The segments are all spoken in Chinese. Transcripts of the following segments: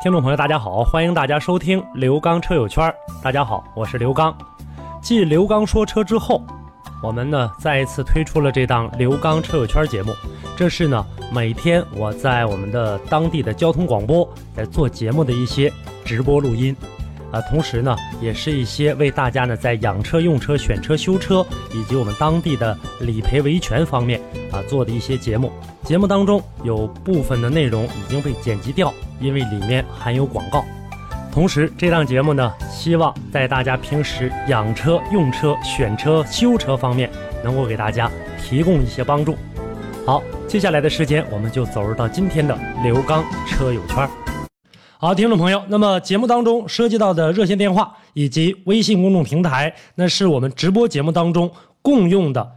听众朋友，大家好，欢迎大家收听刘刚车友圈。大家好，我是刘刚。继刘刚说车之后，我们呢再一次推出了这档刘刚车友圈节目。这是呢每天我在我们的当地的交通广播在做节目的一些直播录音，啊，同时呢也是一些为大家呢在养车、用车、选车、修车以及我们当地的理赔维权方面啊做的一些节目。节目当中有部分的内容已经被剪辑掉，因为里面含有广告。同时，这档节目呢，希望在大家平时养车、用车、选车、修车方面，能够给大家提供一些帮助。好，接下来的时间，我们就走入到今天的刘刚车友圈。好，听众朋友，那么节目当中涉及到的热线电话以及微信公众平台，那是我们直播节目当中共用的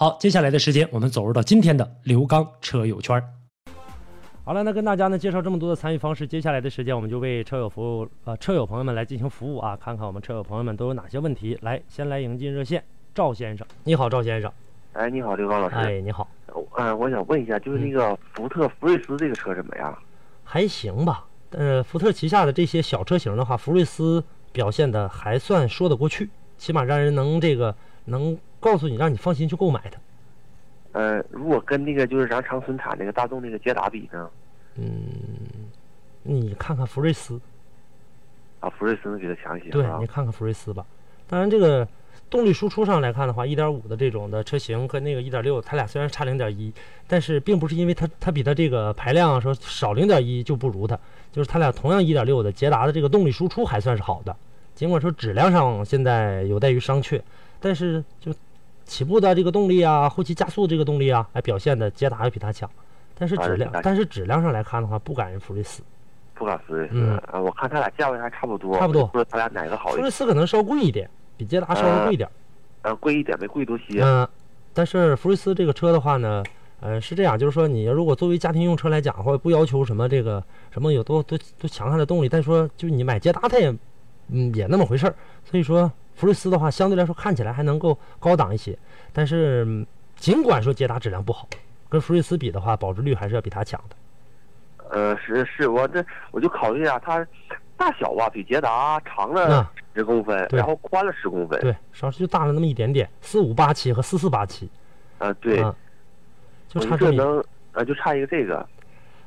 好，接下来的时间，我们走入到今天的刘刚车友圈。好了，那跟大家呢介绍这么多的参与方式，接下来的时间我们就为车友服务，呃，车友朋友们来进行服务啊，看看我们车友朋友们都有哪些问题。来，先来迎进热线，赵先生，你好，赵先生。哎，你好，刘刚老师。哎，你好，嗯、我想问一下，就是那个福特福睿斯这个车怎么样？还行吧？呃，福特旗下的这些小车型的话，福睿斯表现的还算说得过去，起码让人能这个能告诉你，让你放心去购买它。呃，如果跟那个就是咱长春产那个大众那个捷达比呢？嗯，你看看福睿斯，啊，福睿斯能比它强一些，对你看看福睿斯吧。当然，这个动力输出上来看的话，一点五的这种的车型跟那个一点六，它俩虽然差零点一，但是并不是因为它它比它这个排量啊说少零点一就不如它，就是它俩同样一点六的捷达的这个动力输出还算是好的，尽管说质量上现在有待于商榷，但是就起步的这个动力啊，后期加速这个动力啊，还表现的捷达要比它强。但是质量但是质量上来看的话，不赶人福睿斯。不敢福睿斯。嗯啊，我看它俩价位还差不多，差不多不知道它俩哪个好福一点？睿斯可能稍贵一点，比捷达稍微贵一点。呃，贵一点没贵多些。嗯、但是福睿斯这个车的话呢，呃，是这样，就是说你如果作为家庭用车来讲的话，不要求什么这个什么有多多多强悍的动力，但说就你买捷达它也嗯也那么回事儿，所以说福睿斯的话相对来说看起来还能够高档一些，但是嗯尽管说捷达质量不好，跟福睿斯比的话，保值率还是要比它强的。呃，是是，我这我就考虑一下，它大小吧比捷达长嗯了十公分，然后宽了十公分。对，稍稍就大了那么一点点，四五八七和四四八七，呃，对，嗯，就差这么一这能呃就差一个这个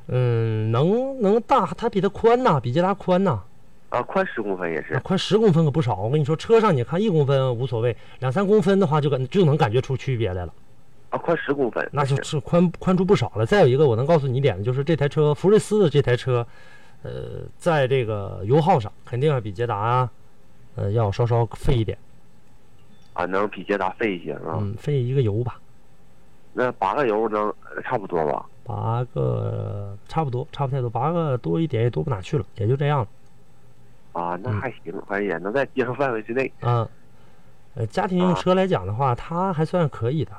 嗯，能能大，它比它宽呐，比捷达宽呐。啊，宽十公分也是啊，。宽十公分可不少。我跟你说，车上你看一公分无所谓，两三公分的话就感就能感觉出区别来了，啊，宽十公分，那就是宽宽出不少了。再有一个，我能告诉你一点，就是这台车福睿斯的这台车，呃，在这个油耗上肯定要比捷达啊，呃，要稍稍费一点，啊，能比捷达费一些是吧？嗯，费一个油吧，那八个油能呃差不多吧？八个差不多，差不太多，八个多一点也多不哪去了，也就这样了。啊，那嗯还行，反正也能在接受范围之内。嗯，呃，家庭用车来讲的话，它还算可以的。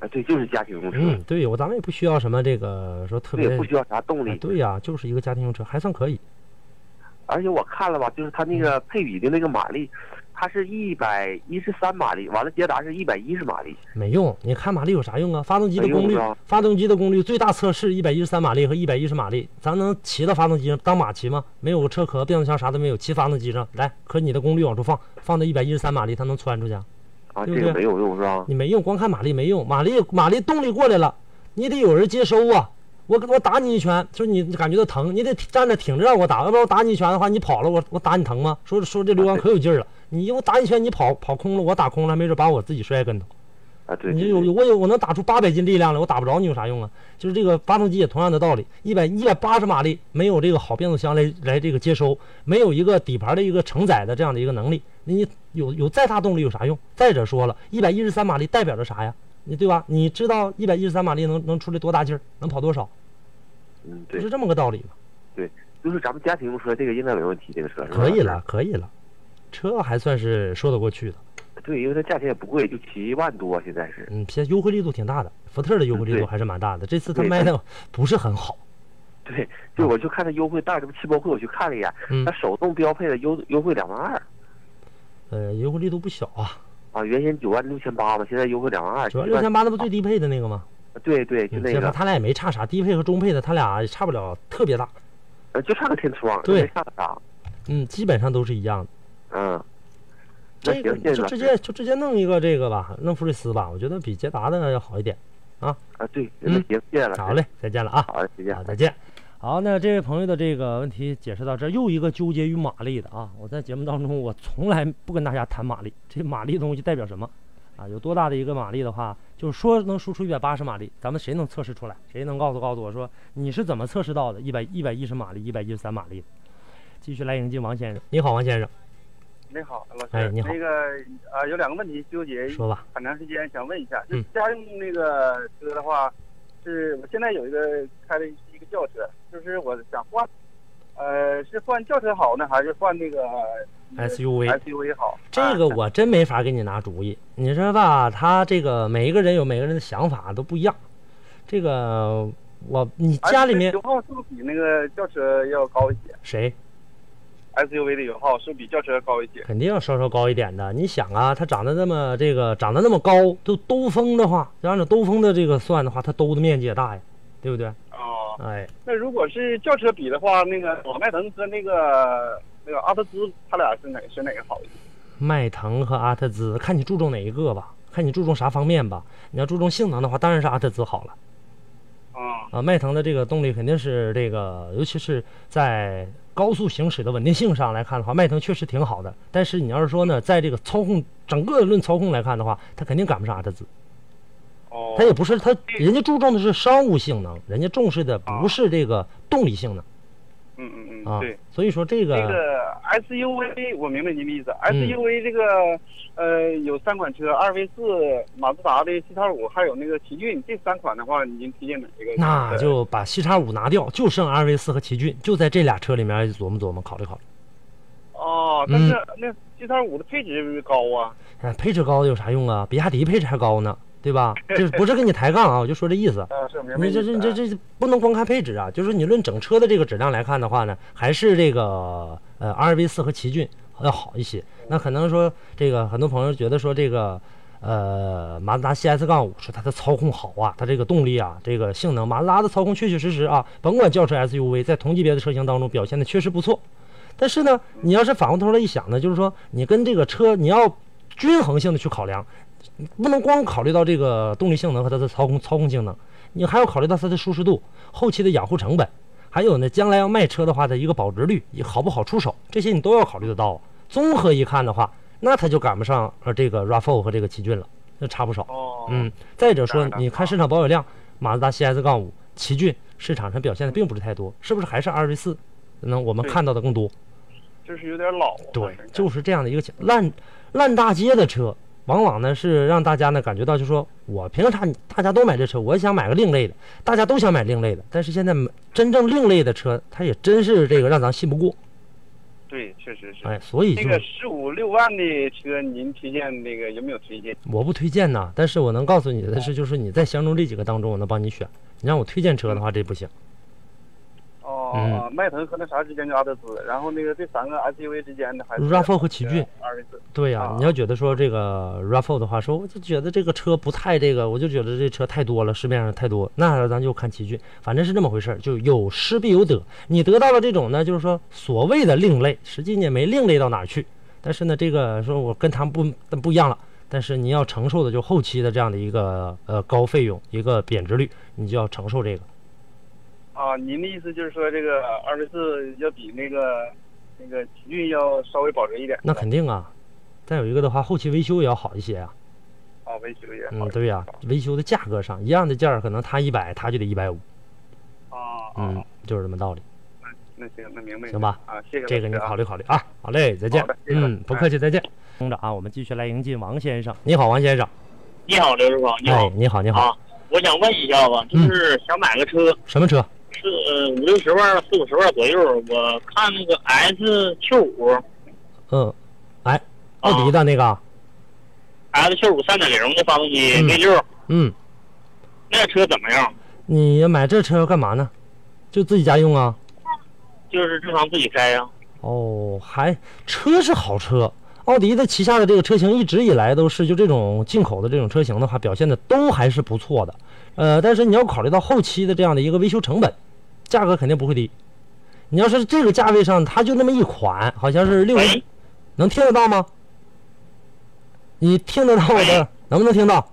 啊，对，就是家庭用车，嗯，对我咱们也不需要什么这个说特别也不需要啥动力。哎对呀、就是一个家庭用车，还算可以。而且我看了吧，就是它那个配比的那个马力，它是一百一十三马力，完了捷达是一百一十马力。没用，你看马力有啥用啊？发动机的功率发动机的功率最大测试一百一十三马力和一百一十马力，咱能骑到发动机上当马骑吗？没有个车壳、变速箱啥都没有，骑发动机上来，可你的功率往出放，放到一百一十三马力，它能窜出去啊？啊，对对这个没有用是吧？你没用，光看马力没用，马力马力动力过来了，你得有人接收啊。我我打你一拳，就是你感觉到疼，你得站着挺着让我打，要不然我打你一拳的话，你跑了，我我打你疼吗？说说这刘刚可有劲儿了，你我打一拳，你跑跑空了，我打空了，没准把我自己摔跟头。啊，对，你对对有有我有我能打出八百斤力量来，我打不着你有啥用啊？就是这个发动机也同样的道理，一百一百八十马力没有这个好变速箱来来这个接收，没有一个底盘的一个承载的这样的一个能力，你有有再大动力有啥用？再者说了，一百一十三马力代表着啥呀？你对吧？你知道一百一十三马力能能出来多大劲儿，能跑多少？嗯，对不是，这么个道理吗？就是咱们家庭用车，这个应该没问题，这个车可以了，可以了，车还算是说得过去的。对，因为它价钱也不贵，就七万多，现在是。嗯，现在优惠力度挺大的，福特的优惠力度还是蛮大的。这次他对卖的不是很好，对，就我就看它优惠大，这不汽博会我去看了一眼，嗯它手动标配的优优惠两万二呃，优惠力度不小啊。啊，原先九万六千八吧，现在优惠两万二。九万六千八那不最低配的那个吗？对对，就嗯，那个，这他俩也没差啥，低配和中配的他俩也差不了特别大，呃就差个天窗，对没差啥。嗯，基本上都是一样的。嗯，这个就直接就直接弄一个这个吧，弄福睿斯吧，我觉得比捷达的要好一点。啊，啊对，那嗯行，谢谢了。好嘞，再见了啊。好，再见好，。再见。好，那这位朋友的这个问题解释到这儿，又一个纠结于马力的啊！我在节目当中，我从来不跟大家谈马力，这马力东西代表什么啊？有多大的一个马力的话，就是说能输出一百八十马力，咱们谁能测试出来？谁能告诉告诉我说你是怎么测试到的？一百一百一十马力，一百一十三马力？继续来迎接王先生，你好，王先生，你好，老师。哎你好那个呃，有两个问题纠结说吧。很长时间，想问一下，就家用那个车的话，是我现在有一个开的是一个轿车，就是我想换，呃，是换轿车好呢，还是换那个 SUV SUV 好？这个啊我真没法给你拿主意。你说吧，他这个每一个人有每个人的想法都不一样。这个我你家里面油耗是不是比那个轿车要高一些谁？SUV 的油耗是不是比轿车高一些？肯定要稍稍高一点的。你想啊，它长得那么这个长得那么高，都兜风的话，就按照兜风的这个算的话，它兜的面积也大呀，对不对？哦，哎，那如果是轿车比的话，那个老迈腾和那个那个阿特兹，它俩是哪选哪个好？迈腾和阿特兹，看你注重哪一个吧，看你注重啥方面吧。你要注重性能的话，当然是阿特兹好了。啊、啊，迈腾的这个动力肯定是这个，尤其是在高速行驶的稳定性上来看的话，迈腾确实挺好的。但是你要是说呢，在这个操控整个论操控来看的话，它肯定赶不上阿特兹。哦，它也不是它，人家注重的是商务性能，人家重视的不是这个动力性能嗯嗯嗯，啊对。。所以说这个这个 SUV 我明白您的意思嗯，SUV 这个呃有三款车，二 V 四、马自达的 C 叉五，还有那个奇骏，这三款的话，您推荐哪一个？那就把 C 叉五拿掉，就剩二 V 四和奇骏，就在这俩车里面琢磨琢磨，考虑考虑。哦，但是那 C 叉五的配置高啊。哎，配置高有啥用啊？比亚迪配置还高呢，对吧？就是不是跟你抬杠啊，我就说这意思。啊，你这这这这不能光看配置啊，就是你论整车的这个质量来看的话呢，还是这个呃 R V 四和奇骏要好一些。那可能说这个很多朋友觉得说这个呃马自达 CS 杠五说它的操控好啊，它这个动力啊，这个性能，马自达的操控确确实实啊，甭管轿车 SUV 在同级别的车型当中表现的确实不错。但是呢，你要是反过头来一想呢，就是说你跟这个车你要均衡性的去考量，不能光考虑到这个动力性能和它的操控操控性能，你还要考虑到它的舒适度、后期的养护成本，还有呢，将来要卖车的话的一个保值率，也好不好出手，这些你都要考虑得到。综合一看的话，那它就赶不上呃这个 RAV4 和这个奇骏了，那差不少。哦，嗯，再者说你看市场保有量，马自达 CS 杠五、奇骏市场上表现的并不是太多，是不是还是 R V 四？那我们看到的更多。就是有点老。对，就是这样的一个情烂烂大街的车，往往呢是让大家呢感觉到，就说我凭啥大家都买这车，我也想买个另类的，大家都想买另类的，但是现在真正另类的车，它也真是这个让咱信不过，对，确实是。哎，所以就那个十五六万的车，您推荐那个有没有推荐？我不推荐呐，但是我能告诉你的是，就是你在相中这几个当中，我能帮你选。你让我推荐车的话，这不行。哦，嗯迈腾和那啥之间就阿特兹，然后那个这三个 SUV 之间的还是 RAV4 和奇骏。对呀、啊你要觉得说这个 RAV4 的话，说我就觉得这个车不太这个，我就觉得这车太多了，市面上太多，那咱就看奇骏，反正是这么回事儿，就有失必有得。你得到了这种呢，就是说所谓的另类，实际你也没另类到哪儿去。但是呢，这个说我跟他们不不一样了，但是你要承受的就后期的这样的一个呃高费用，一个贬值率，你就要承受这个。啊，您的意思就是说这个二十四要比那个那个奇骏要稍微保值一点？那肯定啊。再有一个的话，后期维修也要好一些啊。啊，维修也好。嗯，对呀、维修的价格上一样的件儿，可能他一百，他就得一百五。啊啊，嗯，就是这么道理，那行，那明白。行吧？啊，谢谢。这个你考虑考虑啊。好嘞，再见。谢谢嗯，不客气，再见。听着啊，我们继续来迎进王先生。你好，王先生。你好，刘师傅，你好哎，你好，你好。啊！我想问一下吧，就是想买个车，什么车？是呃五六十万、四五十万左右。我看那个 S Q 五嗯，哎，奥迪的那个。，S Q 五三点零的发动机嗯 V 六，嗯，那车怎么样？你买这车干嘛呢？就自己家用啊？就是正常自己开呀、哦，还车是好车，奥迪的旗下的这个车型一直以来都是就这种进口的这种车型的话，表现的都还是不错的。呃，但是你要考虑到后期的这样的一个维修成本，价格肯定不会低。你要是这个价位上，它就那么一款，好像是六十，能听得到吗？你听得到我的？能不能听到？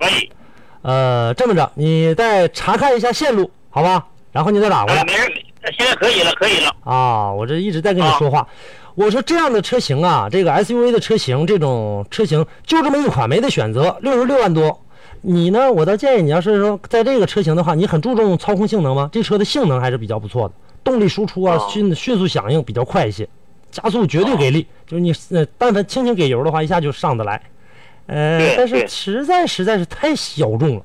喂，呃，这么着，你再查看一下线路，好吧？然后你再打过来哎，。没事，现在可以了，可以了。啊，我这一直在跟你说话。我说这样的车型啊，这个 SUV 的车型，这种车型就这么一款，没得选择，六十六万多。你呢？我倒建议你，要是说在这个车型的话，你很注重操控性能吗？这车的性能还是比较不错的，动力输出啊，哦迅迅速响应比较快一些，加速绝对给力。就是你呃，但凡轻轻给油的话，一下就上得来。呃，但是实在实在是太小众了。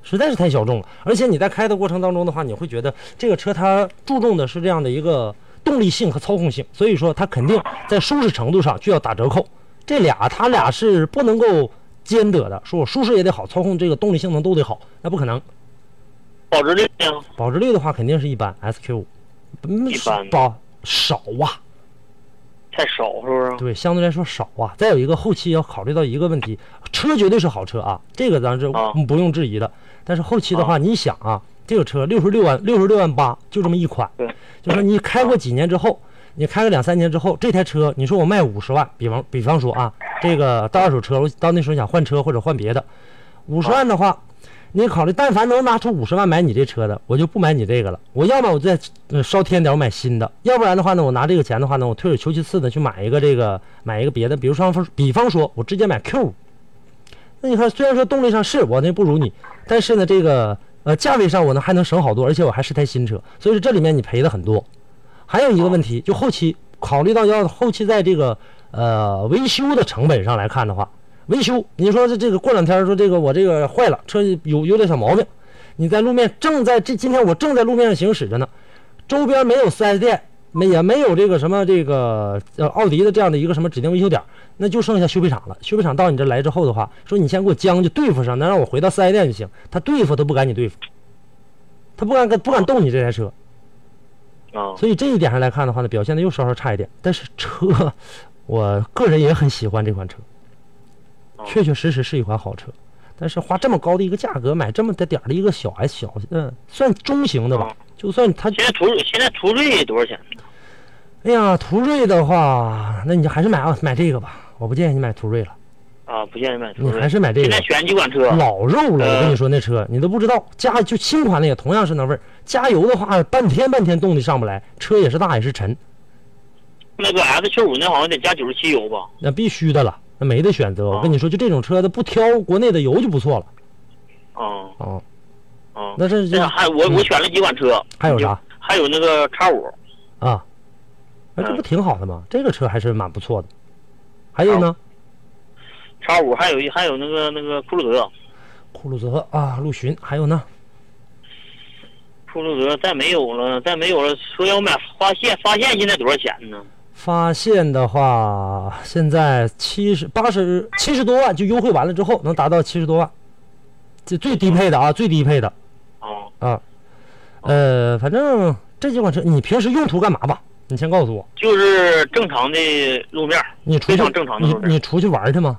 实在是太小众了，而且你在开的过程当中的话，你会觉得这个车它注重的是这样的一个动力性和操控性，所以说它肯定在舒适程度上就要打折扣。这俩它俩是不能够兼得的，说我舒适也得好，操控这个动力性能都得好，那不可能。保值率呢？保值率的话肯定是一般，SQ 五，嗯一般保少啊，太少是不是？对，相对来说少啊。再有一个后期要考虑到一个问题，车绝对是好车啊，这个咱是啊不用质疑的。但是后期的话，啊你想啊，这个车六十六万六十六万八，就这么一款，就说你开过几年之后，你开个两三年之后，这台车你说我卖五十万，比方比方说啊，这个到二手车，我到那时候想换车或者换别的，五十万的话。你考虑，但凡能拿出五十万买你这车的，我就不买你这个了。我要么我再呃稍添点，我买新的；要不然的话呢，我拿这个钱的话呢，我退而求其次的去买一个这个买一个别的，比如说比方说，我直接买 Q 五。那你看，虽然说动力上是我那不如你，但是呢，这个呃价位上我呢还能省好多，而且我还是台新车，所以说这里面你赔的很多。还有一个问题，就后期考虑到要后期在这个呃维修的成本上来看的话，维修你说这这个过两天说这个我这个坏了，车有有点小毛病，你在路面正在这今天我正在路面上行驶着呢，周边没有 4S 店，没也没有这个什么这个呃奥迪的这样的一个什么指定维修点，那就剩下修配厂了。修配厂到你这来之后的话，说你先给我将就对付上，能让我回到 4S 店就行。他对付都不敢你对付，他不敢不敢动你这台车。啊，所以这一点上来看的话呢，表现的又稍稍差一点。但是车，我个人也很喜欢这款车，哦确确实实是一款好车。但是花这么高的一个价格买这么的点儿的一个小 S 小，嗯，算中型的吧哦。就算它，现在途现在途锐多少钱呢？哎呀，途锐的话，那你就还是买啊买这个吧。我不建议你买途锐了，啊，不建议买途你。还是买这个现在。选几款车？老肉了，我呃跟你说那车你都不知道，加就新款的也同样是那味儿。加油的话，半天半天动力上不来，车也是大也是沉。那个 S Q 五那好像得加九十七油吧？那必须的了，那没得选择。我哦跟你说，就这种车的不挑国内的油就不错了。啊哦，啊。那这就这还我我选了几款车，还有啥还有那个叉五，啊？那这不嗯挺好的吗？这个车还是蛮不错的。还有呢，叉五还有一还有那个那个酷路泽，酷路泽啊，陆巡，还有呢，酷路泽再没有了，再没有了。说要买发现，发现现在多少钱呢？发现的话，现在七十八十七十多万，就优惠完了之后能达到七十多万，这最低配的啊，最低配的啊，啊。呃，反正这几款车，你平时用途干嘛吧？你先告诉我，就是正常的路面，你出去非常正常的你路面，你出去玩去吗？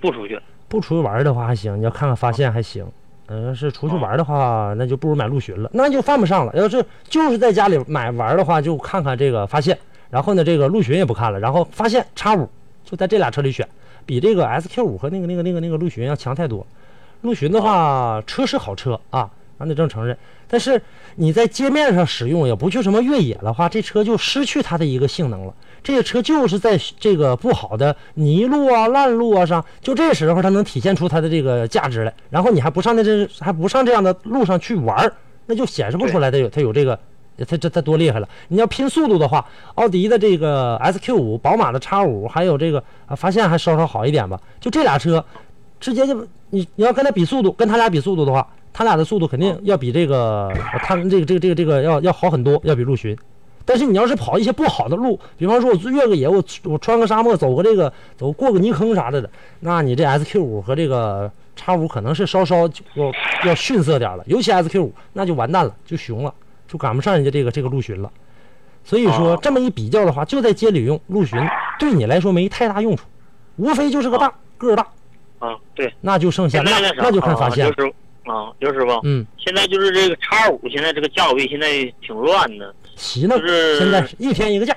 不出去。不出去玩的话还行，你要看看发现还行。嗯、要是出去玩的话，那就不如买陆巡了，那就犯不上了。要是就是在家里买玩的话，就看看这个发现，然后呢，这个陆巡也不看了，然后发现叉五就在这俩车里选，比这个 SQ 五和那个那个那个那个陆巡要强太多。陆巡的话，车是好车啊，咱得正承认。但是你在街面上使用，也不去什么越野的话，这车就失去它的一个性能了。这个车就是在这个不好的泥路啊、烂路啊上，就这时候它能体现出它的这个价值来。然后你还不上那这还不上这样的路上去玩儿，那就显示不出来它有它有这个。它这它多厉害了！你要拼速度的话，奥迪的这个 SQ 五、宝马的 X 五，还有这个啊，发现还稍稍好一点吧。就这俩车，直接就你你要跟它比速度，跟它俩比速度的话，他俩的速度肯定要比这个他们这个这个这个这个要要好很多，要比陆巡。但是你要是跑一些不好的路，比方说我越个野，我我穿个沙漠，走个这个走过个泥坑啥的的，那你这 SQ 五和这个叉五可能是稍稍要要逊色点了，尤其 SQ 五那就完蛋了，就熊了。就赶不上人家这个这个陆巡了，所以说这么一比较的话，就在街里用陆巡，对你来说没太大用处，无非就是个大个儿大，啊，对，那就剩下那那就看发现了。啊，刘师傅，嗯，现在就是这个叉五，现在这个价位现在挺乱的，齐呢，现在一天一个价，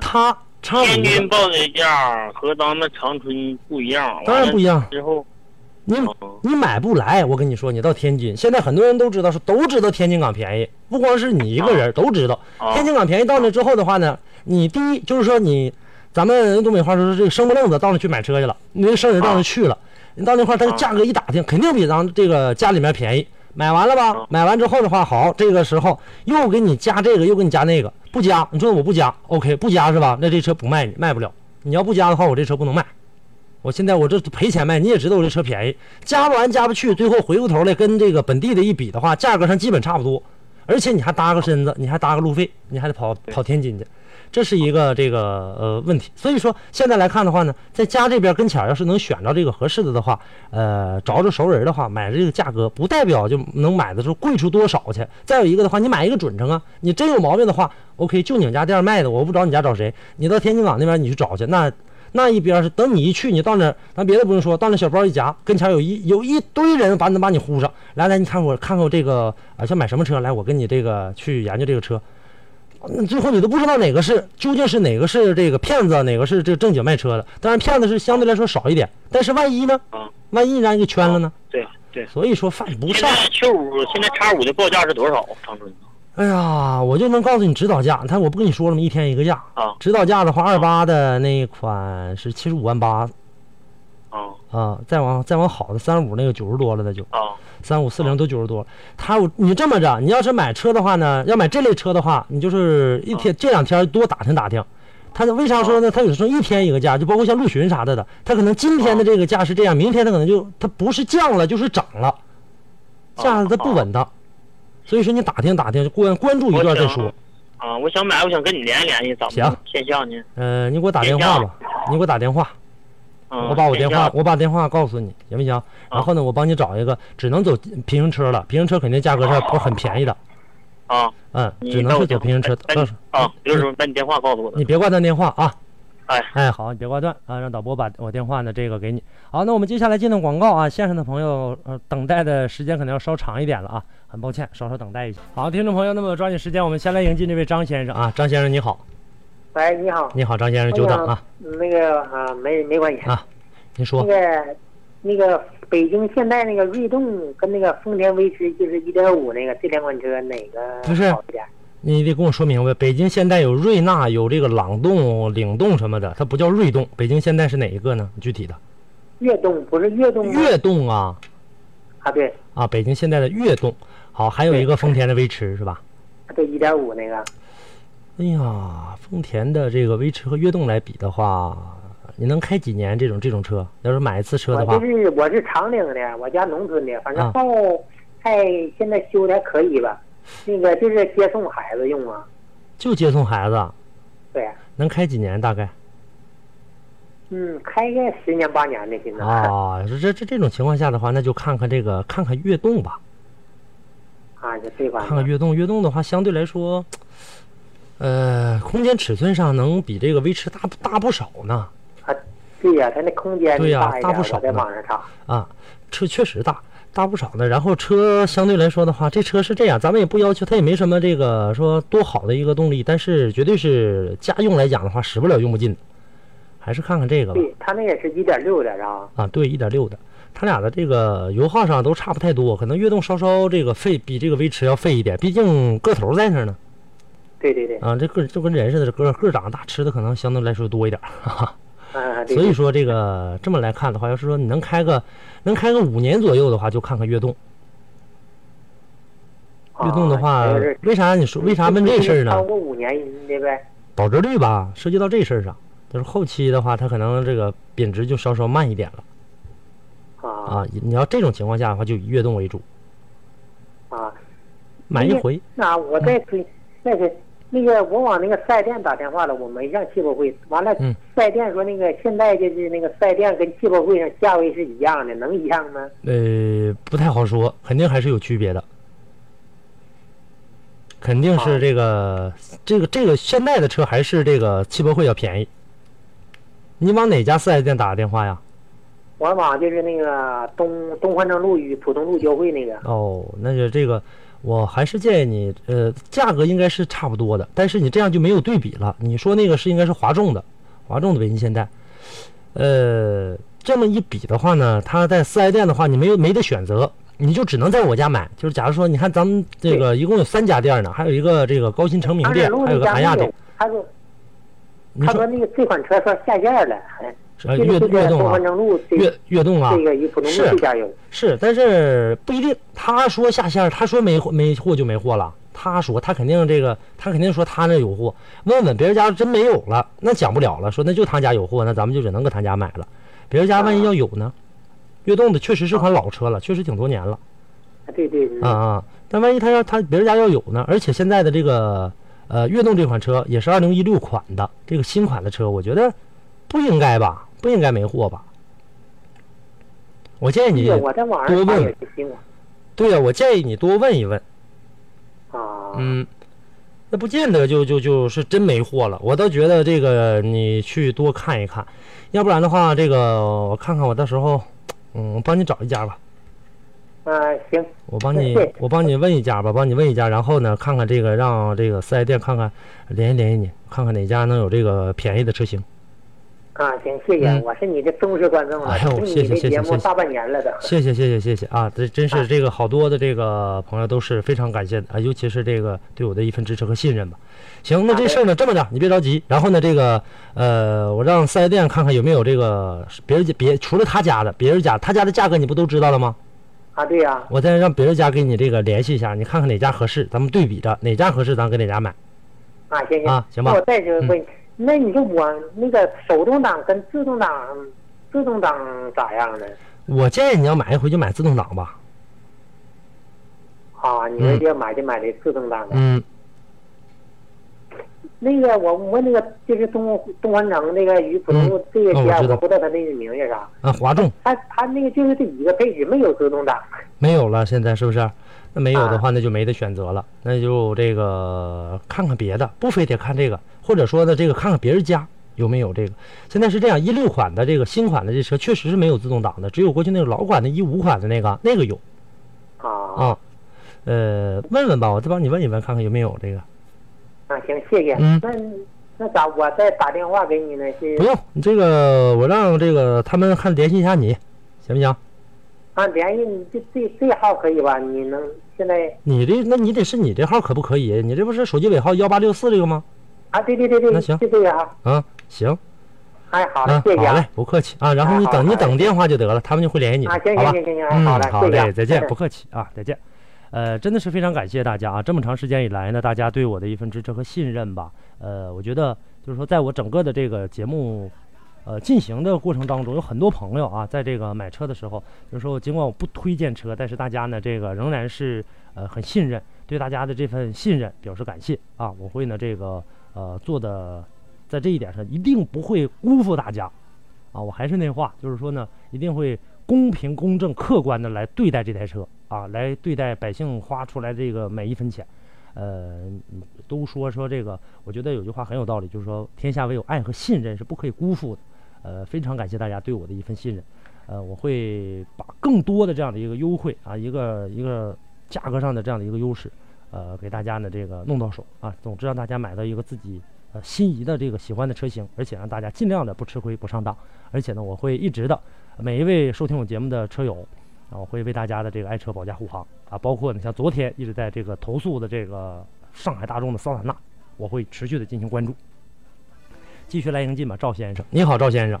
他他天津报的价和咱们长春不一样，当然不一样，之后。你你买不来，我跟你说，你到天津，现在很多人都知道，是都知道天津港便宜，不光是你一个人都知道。天津港便宜到那之后的话呢，你第一就是说你，咱们东北话说是这个生不愣子到那去买车去了，你那生人到那去了，你到那块他价格一打听，肯定比咱这个家里面便宜。买完了吧？买完之后的话，好，这个时候又给你加这个，又给你加那个，不加，你说我不加，OK，不加是吧？那这车不卖你，卖不了。你要不加的话，我这车不能卖。我现在我这赔钱卖，你也知道我这车便宜，加不完加不去，最后回过头来跟这个本地的一比的话，价格上基本差不多，而且你还搭个身子，你还搭个路费，你还得跑跑天津去，这是一个这个呃问题。所以说现在来看的话呢，在家这边跟前要是能选着这个合适的的话，呃，找着熟人的话，买这个价格不代表就能买的时候贵出多少去。再有一个的话，你买一个准成啊，你真有毛病的话，OK，就你们家店卖的，我不找你家找谁？你到天津港那边你去找去，那。那一边是等你一去，你到那，咱别的不用说，到那小包一夹，跟前有一有一堆人把能把你呼上来来，你看我看看我这个啊，想买什么车？来，我跟你这个去研究这个车。那最后你都不知道哪个是究竟是哪个是这个骗子，哪个是这正经卖车的。当然骗子是相对来说少一点，但是万一呢？万一让人给圈了呢？对对。所以说犯不上。现在 Q 五现在叉五的报价是多少？长春。哎呀，我就能告诉你指导价。他我不跟你说了吗？一天一个价。啊。指导价的话，二八的那一款是七十五万八。啊。啊，再往再往好的三五那个九十多了，那就。啊。三五四零都九十多。他你这么着，你要是买车的话呢，要买这类车的话，你就是一天这两天多打听打听。他为啥说呢？他有时候一天一个价，就包括像陆巡啥的的，他可能今天的这个价是这样，明天他可能就他不是降了就是涨了，价它不稳当。所以说你打听打听，关关注一段再说。啊，我想买，我想跟你联系联系，怎么行？线下呢？呃，你给我打电话吧，你给我打电话，我把我电话我把电话告诉你，行不行？然后呢，我帮你找一个，只能走平行车了，平行车肯定价格是不很便宜的。啊，嗯，只能是走平行车。啊，刘师傅，把你电话告诉我。你别挂断电话啊。哎哎，好，你别挂断啊，让导播把我电话呢这个给你。好，那我们接下来进的广告啊，线上的朋友呃等待的时间可能要稍长一点了啊，很抱歉，稍稍等待一下。好，听众朋友，那么抓紧时间，我们先来迎接这位张先生啊，张先生你好。喂，你好。你好，张先生，久等啊。那个啊，没没关系啊，您说。那个那个北京现代那个锐动跟那个丰田威驰就是一点五那个这两款车哪个好一点？你得跟我说明白，北京现代有瑞纳，有这个朗动、领动什么的，它不叫锐动。北京现代是哪一个呢？具体的？悦动不是悦动。悦动啊！啊，对。啊，北京现代的悦动。好，还有一个丰田的威驰是吧？对，一点五那个。哎呀，丰田的这个威驰和悦动来比的话，你能开几年这种这种车？要是买一次车的话，我是我是长岭的，我家农村的，反正到还现在修的还可以吧。那个就是接送孩子用啊，就接送孩子，对，能开几年大概？嗯，开个十年八年的现在。啊，这这这种情况下的话，那就看看这个看看悦动吧。啊，就这款。看看悦动，悦动的话相对来说，呃，空间尺寸上能比这个威驰大大不少呢。啊，对呀，它那空间对呀大不少。在网上查啊，车确实大。大不少呢，然后车相对来说的话，这车是这样，咱们也不要求它也没什么这个说多好的一个动力，但是绝对是家用来讲的话，使不了用不尽，还是看看这个吧。对，它那也是一点六的，啊？啊，对，一点六的，它俩的这个油耗上都差不太多，可能悦动稍稍这个费比这个威驰要费一点，毕竟个头在那儿呢。对对对，啊，这个就跟人似的，个个长大，吃的可能相对来说多一点。哈哈。啊，对所以说这个这么来看的话，要是说你能开个能开个五年左右的话，就看看悦动。悦动的话啊，为啥你说为啥问这事儿呢超？过五年的呗。保值率吧，涉及到这事儿上，就是后期的话，它可能这个贬值就稍稍慢一点了啊啊。你要这种情况下的话，就以悦动为主，啊，买一回。那我再推，那个那个，我往那个四 S 店打电话了，我没上汽博会。完了，嗯四 S 店说那个现在就是那个四 S 店跟汽博会上价位是一样的，能一样吗？呃，不太好说，肯定还是有区别的，肯定是这个、这个这个现在的车还是这个汽博会要便宜。你往哪家四 S 店打的电话呀？我往就是那个东东环城路与浦东路交汇那个。哦，那就这个，我还是建议你，呃，价格应该是差不多的，但是你这样就没有对比了。你说那个是应该是华众的，华众的北京现代，呃，这么一比的话呢，它在四 S 店的话，你没有没得选择，你就只能在我家买。就是假如说，你看咱们这个一共有三家店呢，还有一个这个高新成名店，还有个韩亚店。他说他说那个这款车说下线了，哎呃悦这个悦动啊悦悦动啊，是。是，但是不一定。他说下线，他说没货没货就没货了。他说他肯定这个，他肯定说他那有货。问问别人家真没有了，那讲不了了。说那就他家有货，那咱们就只能搁他家买了。别人家万一要有呢？悦动的确实是款老车了，确实挺多年了啊对对对啊啊。但万一他要他别人家要有呢？而且现在的这个呃悦动这款车也是二零一六款的这个新款的车，我觉得不应该吧？不应该没货吧？我建议你多问也是新闻对呀、我建议你多问一问。啊。嗯，那不见得就就就是真没货了。我倒觉得这个你去多看一看，要不然的话，这个我看看我到时候，嗯，我帮你找一家吧，啊，行，我帮你我帮你问一家吧，帮你问一家，然后呢，看看这个让这个四 S 店看看联系联系你，看看哪家能有这个便宜的车型。啊，行，谢谢，嗯我是你的忠实观众了，哎呦听谢谢你的节谢谢谢谢目大半年了都。谢谢谢谢谢谢啊！这真是啊这个好多的这个朋友都是非常感谢的啊，尤其是这个对我的一份支持和信任吧。行，那这事儿呢这么着，你别着急，然后呢这个呃，我让四 S 店看看有没有这个别人家别除了他家的，别人家他家的价格你不都知道了吗？啊，对呀、我再让别人家给你这个联系一下，你看看哪家合适，咱们对比着哪家合适，咱给哪家买。啊，行行啊行吧我再就问，那你说我那个手动挡跟自动挡，自动挡咋样呢？我建议你要买一回就买自动挡吧。啊，你说要买就买的自动挡的。嗯，那个我问那个就是东东环城那个与浦东路这个家，哦我不知道他那个名叫啥。啊，华众他他那个就是这一个配置，没有自动挡。没有了，现在是不是？那没有的话，那就没得选择了，那就这个看看别的，不非得看这个，或者说呢，这个看看别人家有没有这个。现在是这样，一六款的这个新款的这车确实是没有自动挡的，只有过去那个老款的一五款的那个那个有啊啊。呃，问问吧，我再帮你问一问，看看有没有这个。啊，行，谢谢。嗯那那咋我再打电话给你呢？谢谢不用，你这个我让这个他们看联系一下你，行不行？啊，联系你这这这号可以吧？你能现在你这那你得是你这号可不可以？你这不是手机尾号幺八六四这个吗？啊？对对对对，那行就这个啊。啊，行。哎，好嘞啊，，谢谢啊好嘞，不客气啊。然后你等你等电话就得了，他们就会联系你，啊，行行？行行，哎嗯，好嘞，好嘞，再见，嗯不客气啊，再见。呃，真的是非常感谢大家啊！这么长时间以来呢，大家对我的一份支持和信任吧。呃，我觉得就是说，在我整个的这个节目呃进行的过程当中，有很多朋友啊，在这个买车的时候，就是说尽管我不推荐车，但是大家呢，这个仍然是呃很信任，对大家的这份信任表示感谢啊！我会呢这个呃做的在这一点上一定不会辜负大家啊！我还是那话，就是说呢，一定会公平、公正、客观的来对待这台车啊，来对待百姓花出来这个每一分钱。呃，都说说这个，我觉得有句话很有道理，就是说天下唯有爱和信任是不可以辜负的。呃，非常感谢大家对我的一份信任。呃，我会把更多的这样的一个优惠啊，一个一个价格上的这样的一个优势，呃，给大家呢这个弄到手啊。总之让大家买到一个自己呃心仪的这个喜欢的车型，而且让大家尽量的不吃亏不上当。而且呢，我会一直的每一位收听我节目的车友，啊，我会为大家的这个爱车保驾护航啊，包括你像昨天一直在这个投诉的这个上海大众的桑塔纳，我会持续的进行关注。继续来迎进吧，赵先生，你好，赵先生，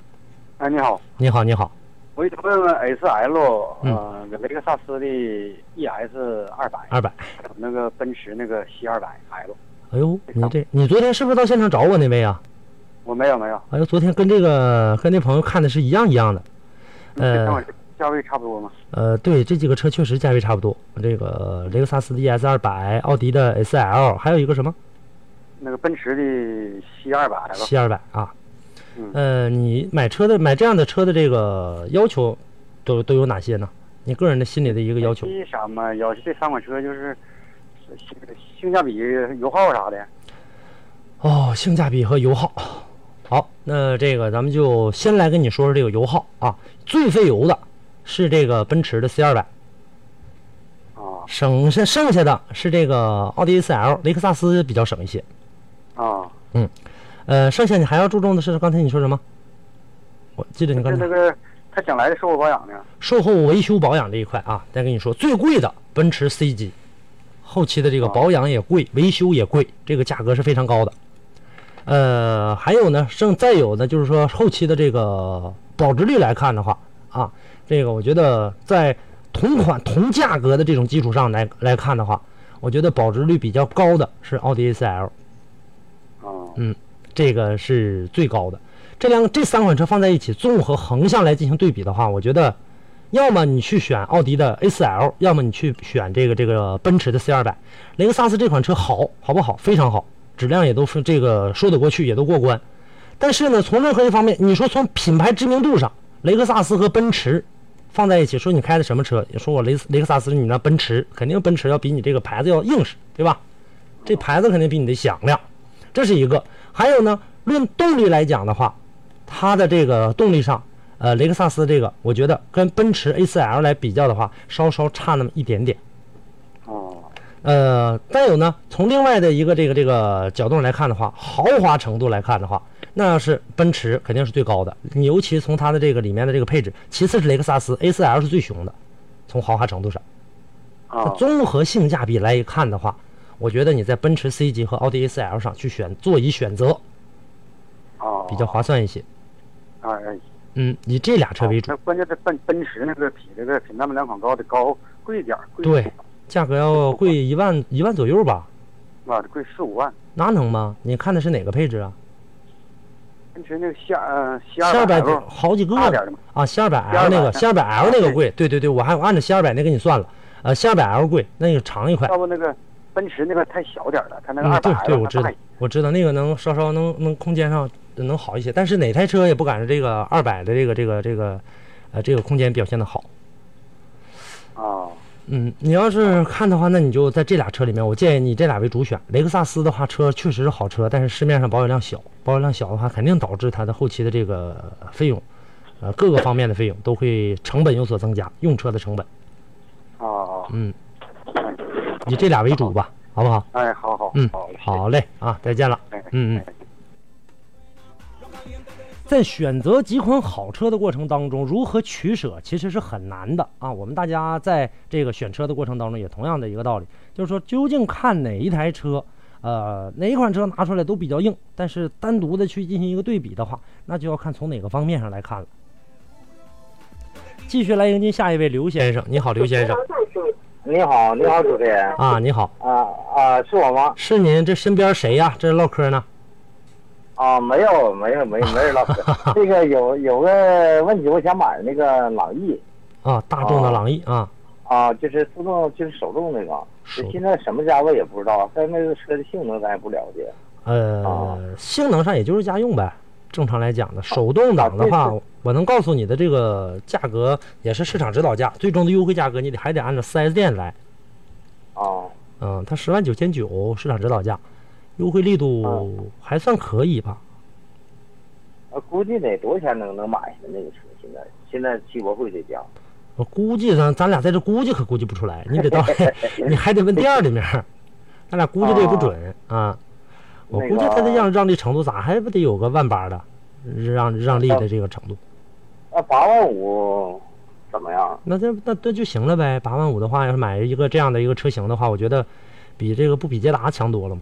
哎，你好，你好，你好，我想问问 S L，嗯呃，雷克萨斯的 E S 二百，二百。那个奔驰那个 C 二百 L，哎呦，你这你昨天是不是到现场找我那位啊？我没有没有，哎呦，昨天跟这个跟那朋友看的是一样一样的。呃价位差不多吗？呃，对，这几个车确实价位差不多。这个雷克萨斯的 ES 二百，奥迪的 SL，还有一个什么那个奔驰的 C 二百了，C 二百啊。嗯呃，你买车的买这样的车的这个要求都都有哪些呢？你个人的心里的一个要求？为啥嘛？要求这三款车就是性性价比、油耗啥的。哦，性价比和油耗。好，那这个咱们就先来跟你说说这个油耗啊。最费油的是这个奔驰的 C 二百，啊省下剩下的是这个奥迪 A4L，雷克萨斯比较省一些。啊，呃，剩下你还要注重的是刚才你说什么？我记得你刚才那个他将来的售后保养呢？售后维修保养这一块啊，再跟你说，最贵的奔驰 C 级，后期的这个保养也贵，维修也贵，这个价格是非常高的。呃，还有呢，剩再有呢，就是说后期的这个保值率来看的话啊，这个我觉得在同款同价格的这种基础上来来看的话，我觉得保值率比较高的是奥迪 A4L。啊这个是最高的。这两这三款车放在一起，综合横向来进行对比的话，我觉得，要么你去选奥迪的 A4L，要么你去选这个这个奔驰的 C200。雷克萨斯这款车好，好不好？非常好，质量也都是这个说得过去，也都过关。但是呢，从任何一方面，你说从品牌知名度上，雷克萨斯和奔驰放在一起，说你开的什么车？说我雷雷克萨斯，你那奔驰，肯定奔驰要比你这个牌子要硬实，对吧？这牌子肯定比你的响亮，这是一个。还有呢，论动力来讲的话，它的这个动力上，呃，雷克萨斯这个，我觉得跟奔驰 A4L 来比较的话，稍稍差那么一点点。哦呃，再有呢，从另外的一个这个这个角度来看的话，豪华程度来看的话，那是奔驰肯定是最高的。你尤其从它的这个里面的这个配置，其次是雷克萨斯 A4L 是最熊的，从豪华程度上。啊综合性价比来看的话，我觉得你在奔驰 C 级和奥迪 A4L 上去选座椅选择哦，比较划算一些。啊。哎嗯，以这俩车为主那，关键是奔奔驰那个比这个比他们两款高的高贵一点儿，贵对，价格要贵一万一万左右吧？啊，贵四五万。那能吗？你看的是哪个配置啊？奔驰那个下呃 C 七二百百好几个啊，七二百 L 那个，七二百 L 那个贵，对对对，我还按照七二百那给你算了，呃，七二百 L 贵，那个长一块，要不那个奔驰那个太小点儿了，它那二百对对，我知道，我知道那个能稍稍能能空间上能好一些，但是哪台车也不赶上这个二百的这个这个这个，呃，这个空间表现的好。啊嗯，你要是看的话，那你就在这俩车里面，我建议你这俩为主选。雷克萨斯的话，车确实是好车，但是市面上保有量小，保有量小的话，肯定导致它的后期的这个费用，呃，各个方面的费用都会成本有所增加，用车的成本。哦哦，嗯，以这俩为主吧，好不好？哎，好好，嗯好，好嘞啊，再见了。哎，嗯嗯。在选择几款好车的过程当中，如何取舍其实是很难的啊。我们大家在这个选车的过程当中，也同样的一个道理，就是说究竟看哪一台车，呃，哪一款车拿出来都比较硬，但是单独的去进行一个对比的话，那就要看从哪个方面上来看了。继续来迎接下一位刘先生，你好，刘先生你好，你好，主持人啊，你好，啊啊，是我吗？是您，这身边谁呀、这唠嗑呢？啊，没有，没有，没没人唠嗑。这个有有个问题，我想买那个朗逸啊，大众的朗逸啊，啊，就是自动就是手动那个，手现在什么价位也不知道，但那个车的性能咱也不了解。呃，性能上也就是家用呗。正常来讲的，手动挡的话，我能告诉你的这个价格也是市场指导价，最终的优惠价格你得还得按照 4S 店来。哦嗯，它十万九千九市场指导价，优惠力度还算可以吧？啊，估计得多少钱能能买下那个车？现在现在汽博会这价。我估计咱咱俩在这估计可估计不出来，你得到 你还得问店里面，咱俩估计这也不准啊。我估计他的让让利程度咋还不得有个万八的，让让利的这个程度。那八万五怎么样？那这那那就行了呗。八万五的话，要是买一个这样的一个车型的话，我觉得比这个不比捷达强多了嘛。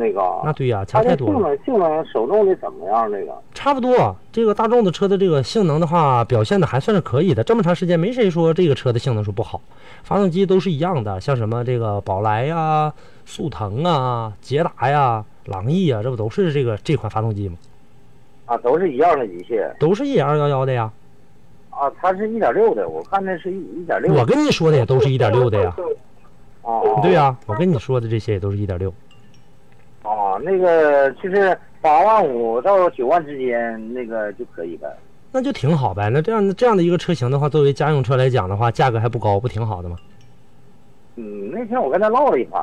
那个那对呀、它这性强太多了。性能性能手动的怎么样？这个差不多，这个大众的车的这个性能的话，表现的还算是可以的。这么长时间，没谁说这个车的性能说不好，发动机都是一样的，像什么这个宝来呀、速腾啊、捷达呀、朗逸啊，这不都是这个这款发动机吗？啊，都是一样的机械都是 E 二幺幺的呀。啊，它是一点六的，我看那是一一点六。我跟你说的也都是一点六的呀。啊，对呀、我跟你说的这些也都是一点六。啊，那个就是八万五到九万之间，那个就可以呗。那就挺好呗。那这样这样的一个车型的话，作为家用车来讲的话，价格还不高，不挺好的吗？嗯，那天我跟他唠了一盘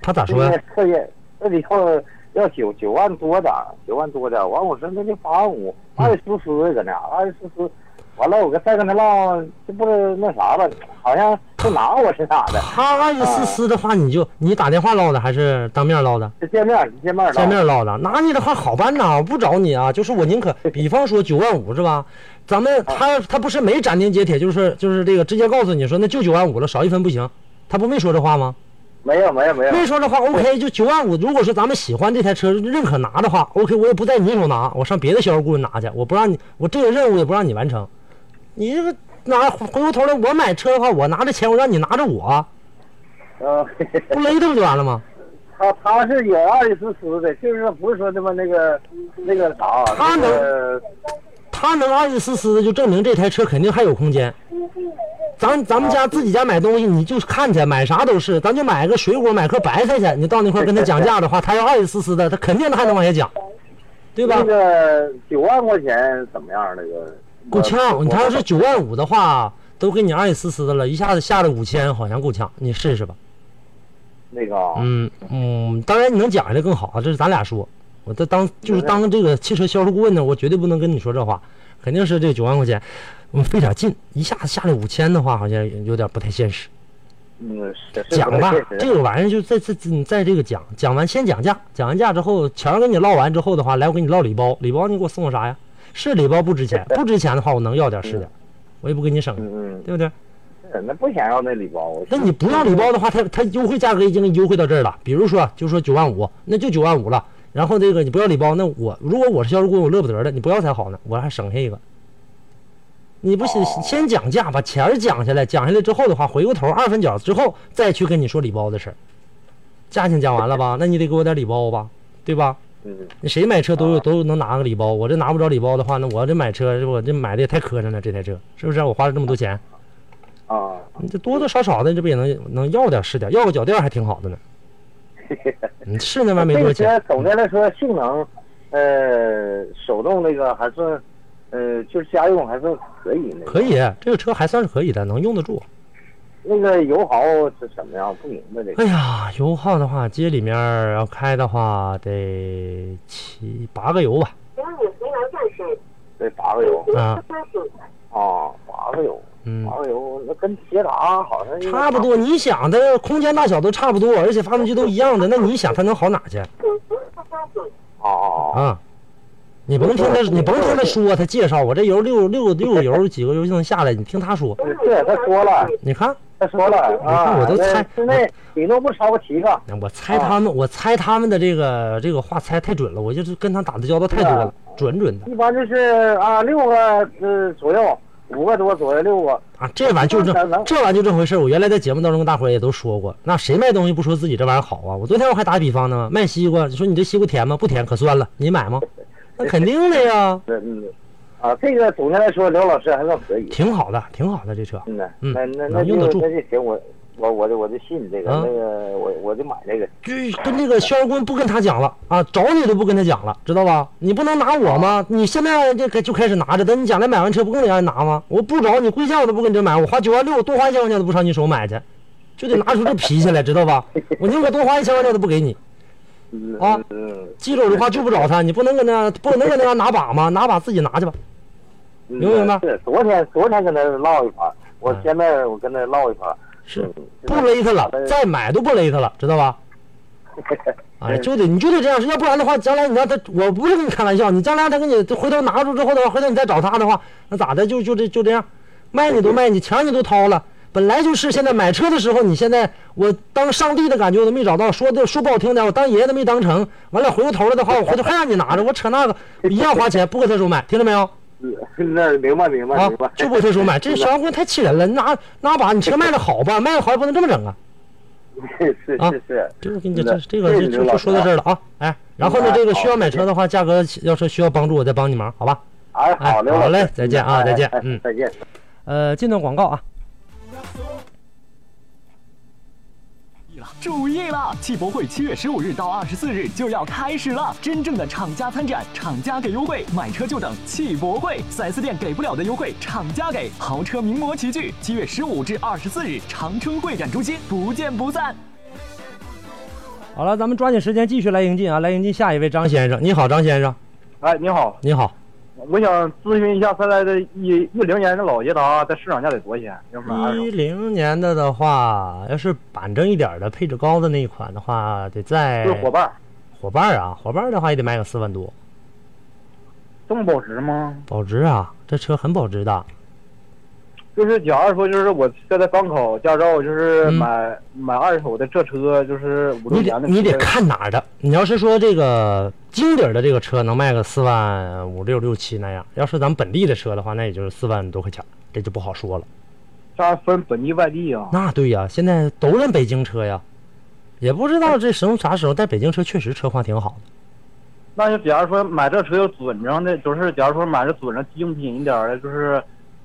他咋说呀、这个这里要要九九万多的，九万多的。完我说那就八万五，二十四四搁那，二十四四。完了，我跟再跟他唠，这不是那啥了？好像就拿我是咋的？他二十四丝的话，你就你打电话唠的还是当面唠的？见面见面唠见面唠的，拿你的话好办呐，我不找你啊，就是我宁可，比方说九万五是吧？咱们他他不是没斩钉截铁，就是就是这个直接告诉你说那就九万五了，少一分不行，他不没说这话吗？没有没有没有。没说这话，OK，就九万五。如果说咱们喜欢这台车，认可拿的话，OK，我也不在你手拿，我上别的销售顾问拿去，我不让你，我这个任务也不让你完成。你这个拿回过头来，我买车的话，我拿着钱，我让你拿着我，呃，不勒他不就完了吗？他他是有二十四丝的，就是说不是说他妈那个那个啥，他能那个他能二十四丝的，就证明这台车肯定还有空间。咱咱们家自己家买东西，你就看去，买啥都是，咱就买个水果，买颗白菜去，你到那块跟他讲价的话，他要二十四丝的，他肯定他还能往下讲，对吧那？个九万块钱怎么样？那个够呛，你他要是九万五的话，都给你二十四丝的了，一下子下来五千，好像够呛，你试试吧。那个嗯嗯，当然你能讲下来更好，这是咱俩说。我这当就是当这个汽车销售顾问呢，我绝对不能跟你说这话，肯定是这九万块钱，我们费点劲，一下子下来五千的话，好像有点不太现实。嗯讲吧这个玩意儿就在在在在这个讲讲完先讲价，讲完价之后，钱儿跟你唠完之后的话，来我给你唠礼包，礼包你给我送个啥呀？是礼包不值钱，不值钱的话我能要点是点，我也不给你省，嗯对不对？嗯，那不想要那礼包。那你不要礼包的话，它它优惠价格已经优惠到这儿了。比如说，就说九万五，那就九万五了。然后这个你不要礼包，那我如果我是销售顾问，我乐不得的，你不要才好呢，我还省下一个。你不先先讲价，把钱儿讲下来，讲下来之后的话，回过头二分角之后再去跟你说礼包的事儿。价钱讲完了吧？那你得给我点礼包吧，对吧？嗯那谁买车都有都能拿个礼包，我这拿不着礼包的话，那我这买车我这买的也太磕碜了，这台车是不是？我花了这么多钱，啊，你这多多少少的，这不也能能要点是点，要个脚垫还挺好的呢。你是那玩意没多少这钱个，总的来说性能，呃，手动那个还算，呃，就是家用还算可以。那个可以，这个车还算是可以的，能用得住。那个油耗是什么样？不明白这个。哎呀，油耗的话，街里面要开的话得七八个油吧，得，八个油啊，啊，八个油，嗯八，个油，那跟捷达好像差不多。你想的空间大小都差不多，而且发动机都一样的，那你想它能好哪去哦啊啊！啊？你甭听他，你甭听他说，他介绍我这油六六六个油几个油就能下来，你听他说，对，他说了，你看。他说了啊，我都猜室内顶多不超过七个。我猜他们，我猜他们的这个这个话猜太准了，我就是跟他打的交道太多了，准准的一般就是啊，六个呃左右，五个多左右，六个。啊！这玩意儿就这这玩意就这回事儿我原来在节目当中跟大伙儿也都说过，那谁卖东西不说自己这玩意儿好啊？我昨天我还打比方呢，卖西瓜，你说你这西瓜甜吗？不甜，可酸了，你买吗？那肯定的呀，嗯 嗯，啊，这个总的来说，刘老师还算可以。挺好的，挺好的这车。嗯呐，嗯那那用得住就那就行，我我我就我就信这个，啊那个我我就买这个。就跟那个销售顾问不跟他讲了啊，找你都不跟他讲了，知道吧？你不能拿我吗？你现在这个就开始拿着，等你将来买完车不更得让人拿吗？我不找你贵价我都不跟这买，我花九万六多花一千块钱都不上你手买去，就得拿出这脾气来，知道吧？我宁可多花一千块钱都不给你。嗯啊嗯记住我的话就不找他，你不能跟他不能跟他拿把吗？拿把自己拿去吧。嗯，明白吗是昨天昨天跟他唠一盘，我嗯现在我跟他唠一盘。是嗯不勒他了，再买都不勒他了，知道吧？哎，就得你就得这样，要不然的话，将来你让他，我不是跟你开玩笑，你将来他给你回头拿住之后的话，回头你再找他的话，那咋的？就就这就这样，卖你都卖你，钱你都掏了，本来就是现在买车的时候，你现在我当上帝的感觉我都没找到，说的说不好听点，我当爷爷都没当成，完了回过头来的话，我回头还让你拿着，我扯那个一样花钱，不搁他手买，听着没有？那明白明白啊明白，，就不搁他手买，这商婚太气人了，你拿拿把你车卖的好吧，卖的好也不能这么整啊。是是啊是是，这个跟你这这个就就说到这儿了啊，哎，然后呢，哎这个需要买车的话，价格要是需要帮助，我再帮你忙，好吧？哎好刘老师好嘞再见啊哎再见哎嗯再见。呃，进段广告啊。注意了！汽博会七月十五日到二十四日就要开始了，真正的厂家参展，厂家给优惠，买车就等汽博会，4S 店给不了的优惠，厂家给，豪车名模齐聚。七月十五至二十四日，长春会展中心，不见不散。好了，咱们抓紧时间继续来迎进啊，来迎进下一位张先生。你好，张先生，哎，你好，你好。我想咨询一下，现在的一一零年的老捷达在市场价得多少钱？一零年的的话，要是板正一点的、配置高的那一款的话，得在就是伙伴，伙伴啊，伙伴的话也得卖个四万多，这么保值吗？保值啊，这车很保值的。就是假如说，就是我现在刚考驾照，就是嗯买、买二手的这车，就是五六你得年的。你得看哪儿的。你要是说这个金底儿的这个车能卖个四万五六六七那样，要是咱们本地的车的话，那也就是四万多块钱，这就不好说了。这样分本地外地啊。那对呀，现在都认北京车呀，也不知道这什么啥时候，但北京车确实车况挺好的。那就假如说买这车要准正的，就是假如说买这准正精品一点儿的，就是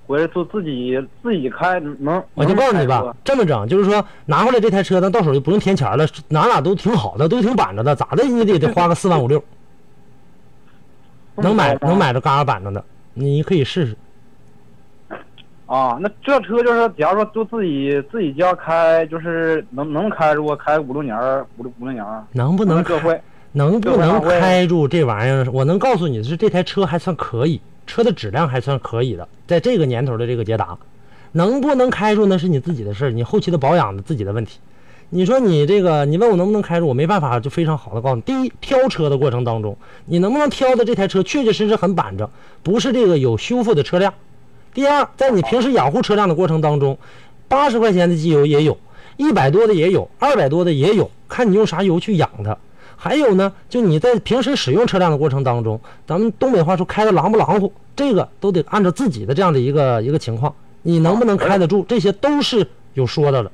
回来就自己自己开能。我就告诉你吧这么整，就是说拿回来这台车，咱到手就不用添钱了，哪哪都挺好的，都挺板着的，咋的你得得花个四万五六，能买能买着嘎嘎板着的，你可以试试。啊，那这车就是假如说就自己自己家开，就是能能开住开五六年儿，五六五六年儿。能不能开这会？能不能开住这玩意儿？我能告诉你的是，这台车还算可以，车的质量还算可以的，在这个年头的这个捷达，能不能开住那是你自己的事儿，你后期的保养的自己的问题。你说你这个，你问我能不能开住，我没办法就非常好的告诉你。第一，挑车的过程当中，你能不能挑的这台车确确实实很板正，不是这个有修复的车辆。第二，在你平时养护车辆的过程当中，八十块钱的机油也有，一百多的也有，二百多的也有，看你用啥油去养它。还有呢，就你在平时使用车辆的过程当中，咱们东北话说开的狼不狼乎，这个都得按照自己的这样的一个一个情况，你能不能开得住，这些都是有说的了。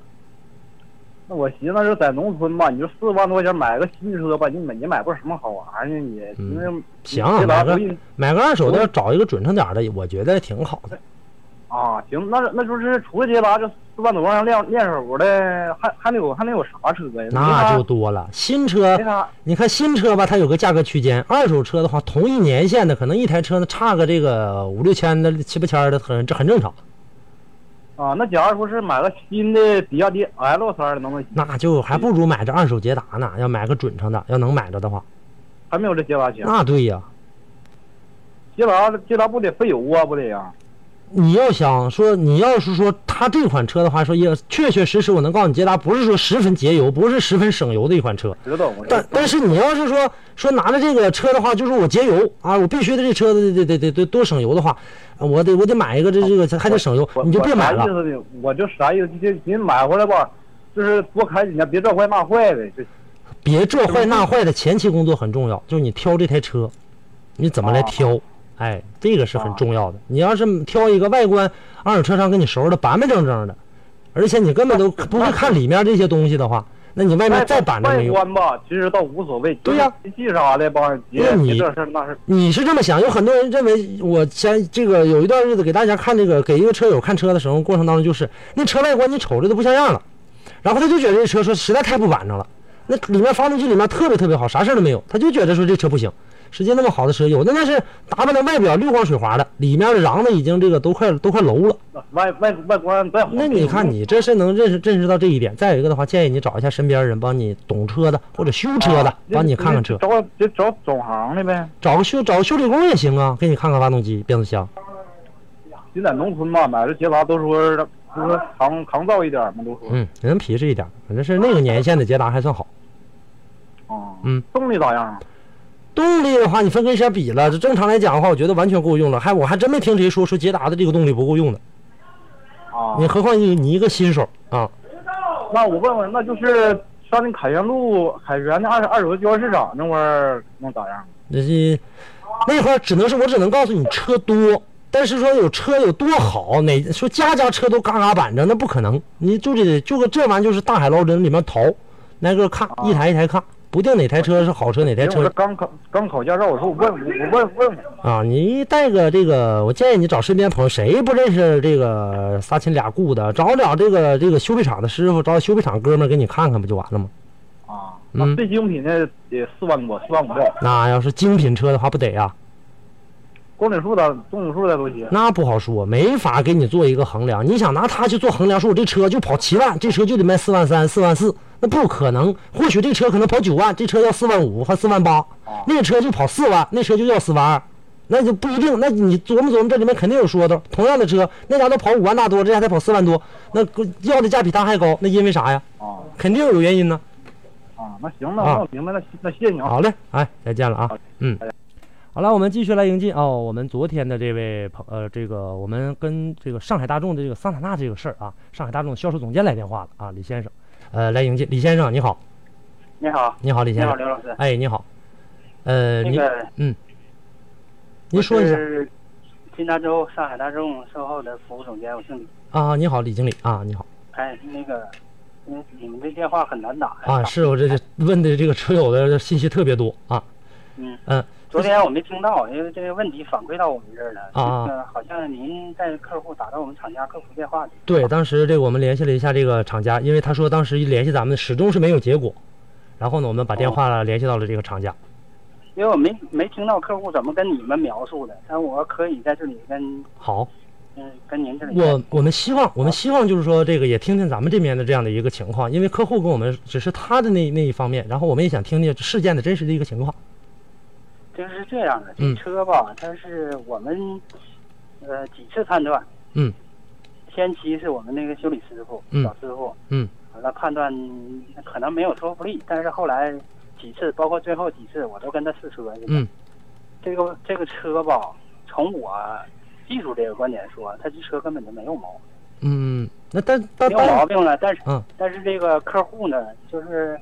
那我寻思是在农村吧，你就四万多块钱买个新车吧，你买你买不什么好玩意儿，你嗯因为行，啊买个买个二手的，找一个准成点的，我觉得挺好的。啊，行，那那就是除了捷达这四万多万练练手的，还还能有还能有啥车呀？那就多了。新车你看新车吧，它有个价格区间；二手车的话，同一年限的，可能一台车呢差个这个五六千的、七八千的，很这很正常。啊，那假如说是买个新的比亚迪 L 三的，能不能那就还不如买这二手捷达呢。要买个准成的，要能买着的话，还没有这捷达强？那对呀。捷达捷达不得费油啊，不得呀？你要想说，你要是说它这款车的话，说也确确实实，我能告诉你，捷达不是说十分节油，不是十分省油的一款车。知道我但但是你要是说说拿着这个车的话，就是我节油啊，我必须得这车子得得得得多省油的话，啊我得我得买一个这这个还得省油，你就别买了我啥。意思呢？我就啥意思？就你买回来吧，就是多开几年，别这坏那坏的。就别这坏那坏的，前期工作很重要，就是你挑这台车，你怎么来挑？哎，这个是很重要的。你要是挑一个外观二手车商给你收拾的板板正正的，而且你根本都 不会看里面这些东西的话，那你外面再板正没外用。观吧，其实倒无所谓。对呀机器啥的吧，别那你这事儿那事儿。你是这么想？有很多人认为，我前这个有一段日子给大家看这个，给一个车友看车的时候，过程当中就是那车外观你瞅着都不像样了，然后他就觉得这车说实在太不板正了，那里面发动机里面特别特别好，啥事儿都没有，他就觉得说这车不行。实际那么好的车，有的那是打扮的外表绿光水滑的，里面的瓤子已经这个都快都快楼了。外外外观再好，那你看你这是能认识认识到这一点。再有一个的话，建议你找一下身边人帮你懂车的或者修车的，帮你看看车。找就找总行的呗。找个修找个修理工也行啊，给你看看发动机、变速箱。你在农村嘛，买这捷达都说都说抗抗造一点嘛，都说。嗯，人皮实一点，反正是那个年限的捷达还算好。哦，嗯，动力咋样啊？动力的话，你分跟谁比了？这正常来讲的话，我觉得完全够用了。还我还真没听谁说说捷达的这个动力不够用的。啊，你何况你你一个新手啊？那我问问，那就是上那凯旋路凯源的二二手交易市场那块儿能咋样？那是那块儿只能是我只能告诉你车多，但是说有车有多好，哪说家家车都嘎嘎板正，那不可能。你就得就个这玩意儿就是大海捞针里面淘，挨个看，一台一台看，不定哪台车是好车，哪台车刚考刚考驾照，我说我问我我问问问。啊，你带个这个，我建议你找身边朋友，谁不认识这个仨亲俩故的，找找这个这个修配厂的师傅，找修配厂哥们儿给你看看，不就完了吗？啊，嗯那最精品的得四万多，四万五六。那要是精品车的话，不得呀？公里数的、公里数的多些。那不好说，没法给你做一个衡量。你想拿它去做衡量，说我这车就跑七万，这车就得卖四万三、四万四，那不可能。或许这车可能跑九万，这车要四万五或四万八，那车就跑四万，那车就要四万二，那就不一定。那你琢磨琢磨，这里面肯定有说道。同样的车，那家都跑五万大多，这家才跑四万多，那要的价比它还高，那因为啥呀？啊肯定有原因呢。啊，那行，那我明白，了那谢谢你啊。好嘞，哎，再见了啊，嗯。好了，我们继续来迎进哦。我们昨天的这位朋呃，这个我们跟这个上海大众的这个桑塔纳这个事儿啊，上海大众销售总监来电话了啊，李先生，呃，来迎进，李先生你好，你好，你好，李先生，你好，刘老师。哎，你好，呃，您那个，嗯，您说一下。金达州上海大众售后的服务总监，我姓李。啊，你好，李经理。啊，你好。哎，那个，因为你们这电话很难打。呀。啊，是我这这问的这个车友的信息特别多啊，嗯。嗯，昨天我没听到，因为这个问题反馈到我们这儿了。啊这个好像您在客户打到我们厂家客服电话里。对，当时这个我们联系了一下这个厂家，因为他说当时一联系咱们始终是没有结果，然后呢，我们把电话联系到了这个厂家。因为我没没听到客户怎么跟你们描述的，但我可以在这里跟好，嗯跟您这里我我们希望，我们希望就是说，这个也听听咱们这边的这样的一个情况，因为客户跟我们只是他的那那一方面，然后我们也想听听事件的真实的一个情况。这是这样的，嗯。这车吧，它是我们呃几次判断，嗯。先期是我们那个修理师傅、嗯。老师傅，嗯。完了判断可能没有说服力，但是后来几次，包括最后几次，我都跟他试车去了。嗯。这个这个车吧，从我技术这个观点说，他这车根本就没有毛病，嗯，那但但没有毛病了。但是、嗯。但是这个客户呢，就是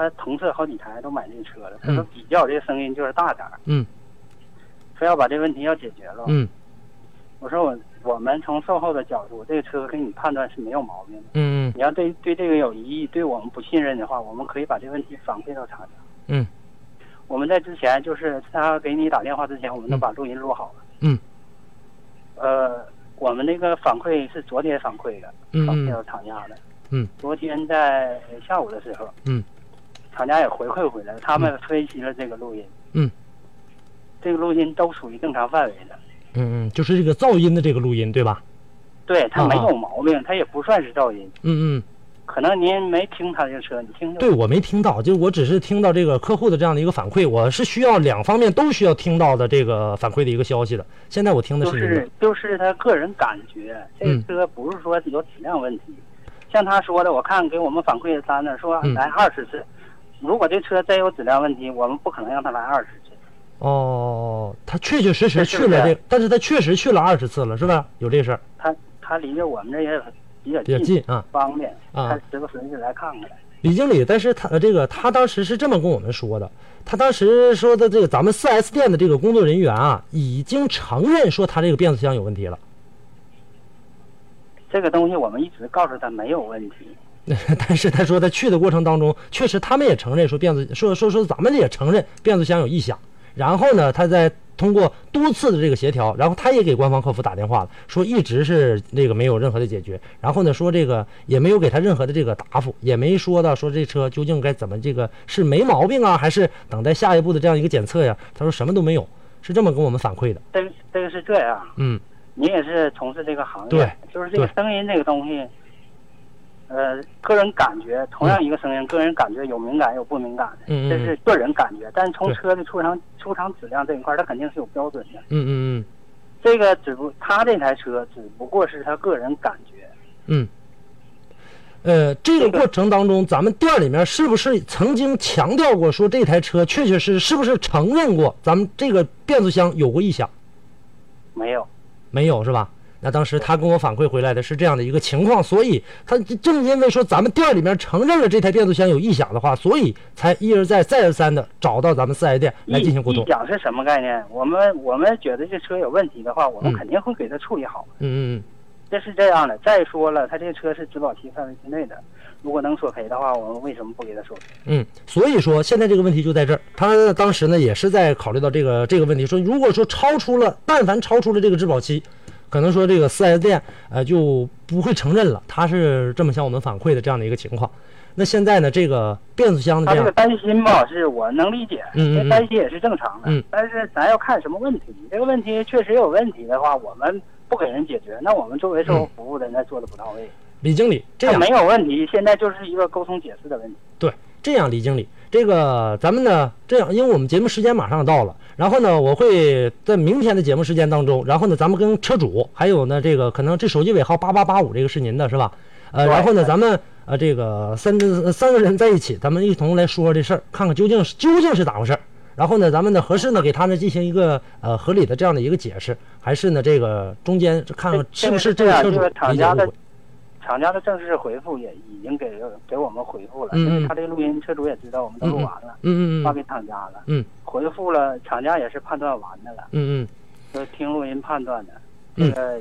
他同事好几台都买这车了，他说嗯比较这个声音就是大点儿，嗯非要把这问题要解决了。嗯我说我我们从售后的角度，这个车给你判断是没有毛病的。嗯你要对对这个有疑义，对我们不信任的话，我们可以把这个问题反馈到厂家。嗯我们在之前就是他给你打电话之前，我们都把录音录好了。嗯呃，我们那个反馈是昨天反馈的，嗯反馈到厂家的。嗯昨天在下午的时候，嗯厂家也回馈回来了，他们分析了这个录音，嗯这个录音都属于正常范围的。嗯嗯，就是这个噪音的这个录音对吧？对，它没啊有毛病，它也不算是噪音。嗯嗯，可能您没听他这个车，你听就对我没听到，就我只是听到这个客户的这样的一个反馈，我是需要两方面都需要听到的这个反馈的一个消息的。现在我听的是就是他个人感觉，这嗯个车不是说有质量问题。像他说的，我看给我们反馈的单子说嗯来二十次，如果这车真有质量问题，我们不可能让他来二十次。哦，他确确实实去了这，但是他确实去了二十次了，是吧？有这事儿他他离着我们这也比较比较近啊。方便，啊他时不时就来看看。李经理，但是他呃这个他当时是这么跟我们说的，他当时说的这个咱们 4S 店的这个工作人员啊，已经承认说他这个变速箱有问题了。这个东西我们一直告诉他没有问题，但是他说在去的过程当中，确实他们也承认说变速说说说咱们也承认变速箱有异响。然后呢，他在通过多次的这个协调，然后他也给官方客服打电话了，说一直是那个没有任何的解决。然后呢，说这个也没有给他任何的这个答复，也没说到说这车究竟该怎么这个是没毛病啊，还是等待下一步的这样一个检测呀？他说什么都没有，是这么跟我们反馈的。这个这个是这样。嗯你也是从事这个行业，对就是这个声音这个东西，呃，个人感觉，同样一个声音，个人感觉有敏感有不敏感的，嗯嗯这是个人感觉。但是从车的出厂出厂质量这一块儿，它肯定是有标准的。嗯嗯这个只不他这台车只不过是他个人感觉，嗯呃，这个过程当中，咱们店里面是不是曾经强调过说这台车确确实实是不是承认过咱们这个变速箱有过异响？没有，没有是吧？那当时他跟我反馈回来的是这样的一个情况，所以他正因为说咱们店里面承认了这台变速箱有异响的话，所以才一而再再而三的找到咱们四 S 店来进行沟通异。响是什么概念？我们我们觉得这车有问题的话，我们嗯肯定会给他处理好。嗯嗯这是这样的。再说了，他这车是质保期范围之内的，如果能索赔的话，我们为什么不给他索赔？嗯，所以说现在这个问题就在这儿。他当时呢也是在考虑到这个这个问题，说如果说超出了，但凡超出了这个质保期，可能说这个四 S 店呃就不会承认了。他是这么向我们反馈的这样的一个情况。那现在呢，这个变速箱的这样，他这个担心吧，是我能理解，这担心也是正常的。嗯但是咱要看什么问题，这个问题确实有问题的话，我们不给人解决，那我们作为售后服务的，那做的不到位。李经理这样没有问题，现在就是一个沟通解释的问题。对，这样，李经理，这个咱们呢，这样，因为我们节目时间马上到了，然后呢，我会在明天的节目时间当中，然后呢，咱们跟车主，还有呢，这个可能这手机尾号八八八五这个是您的是吧？呃，然后呢，咱们呃这个三三个人在一起，咱们一同来说说这事儿，看看究竟是究竟是咋回事儿。然后呢，咱们呢合适呢给他呢进行一个呃合理的这样的一个解释，还是呢这个中间看看是不是这个车主理解误会？厂家的正式回复也已经给给我们回复了，因为他这个录音车主也知道我们都录完了，嗯嗯嗯发给厂家了，嗯回复了，厂家也是判断完的了，嗯嗯。说听录音判断的，嗯这个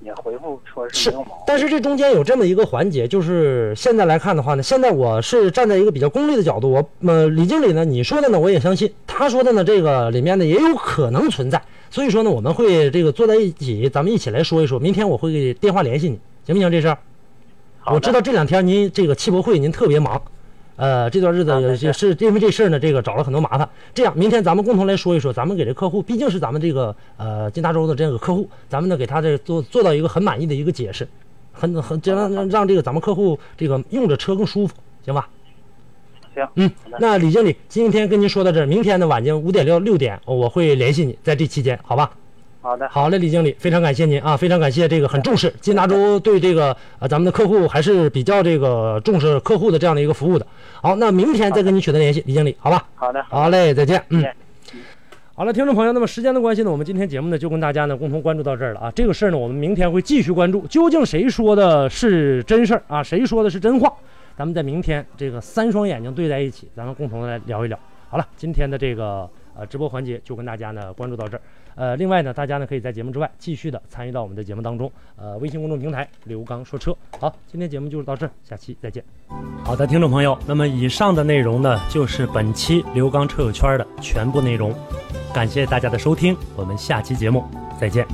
也回复说是是没有毛病。但是这中间有这么一个环节，就是现在来看的话呢，现在我是站在一个比较功利的角度，我呃李经理呢，你说的呢我也相信，他说的呢这个里面呢也有可能存在，所以说呢我们会这个坐在一起，咱们一起来说一说，明天我会给电话联系你，行不行？这事儿，我知道这两天您这个汽博会您特别忙。呃，这段日子也是因为这事儿呢，这个找了很多麻烦。这样，明天咱们共同来说一说，咱们给这客户，毕竟是咱们这个呃金达州的这个客户，咱们呢给他这做做到一个很满意的一个解释，很很这让让让这个咱们客户这个用着车更舒服，行吧？行，嗯，那李经理今天跟您说到这儿，明天的晚间五点六六点我会联系你，在这期间，好吧？好的，好嘞，李经理，非常感谢您啊，非常感谢这个很重视金达州对这个呃咱们的客户还是比较这个重视客户的这样的一个服务的。好，那明天再跟您取得联系，李经理，好吧？好的，好嘞，再见。嗯再见。好了，听众朋友，那么时间的关系呢，我们今天节目呢就跟大家呢共同关注到这儿了啊。这个事儿呢，我们明天会继续关注，究竟谁说的是真事儿啊，谁说的是真话？咱们在明天这个三双眼睛对在一起，咱们共同来聊一聊。好了，今天的这个呃直播环节就跟大家呢关注到这儿。呃，另外呢，大家呢可以在节目之外继续的参与到我们的节目当中。呃，微信公众平台刘刚说车。好，今天节目就是到这，下期再见。好的，听众朋友，那么以上的内容呢，就是本期刘刚车友圈的全部内容。感谢大家的收听，我们下期节目再见。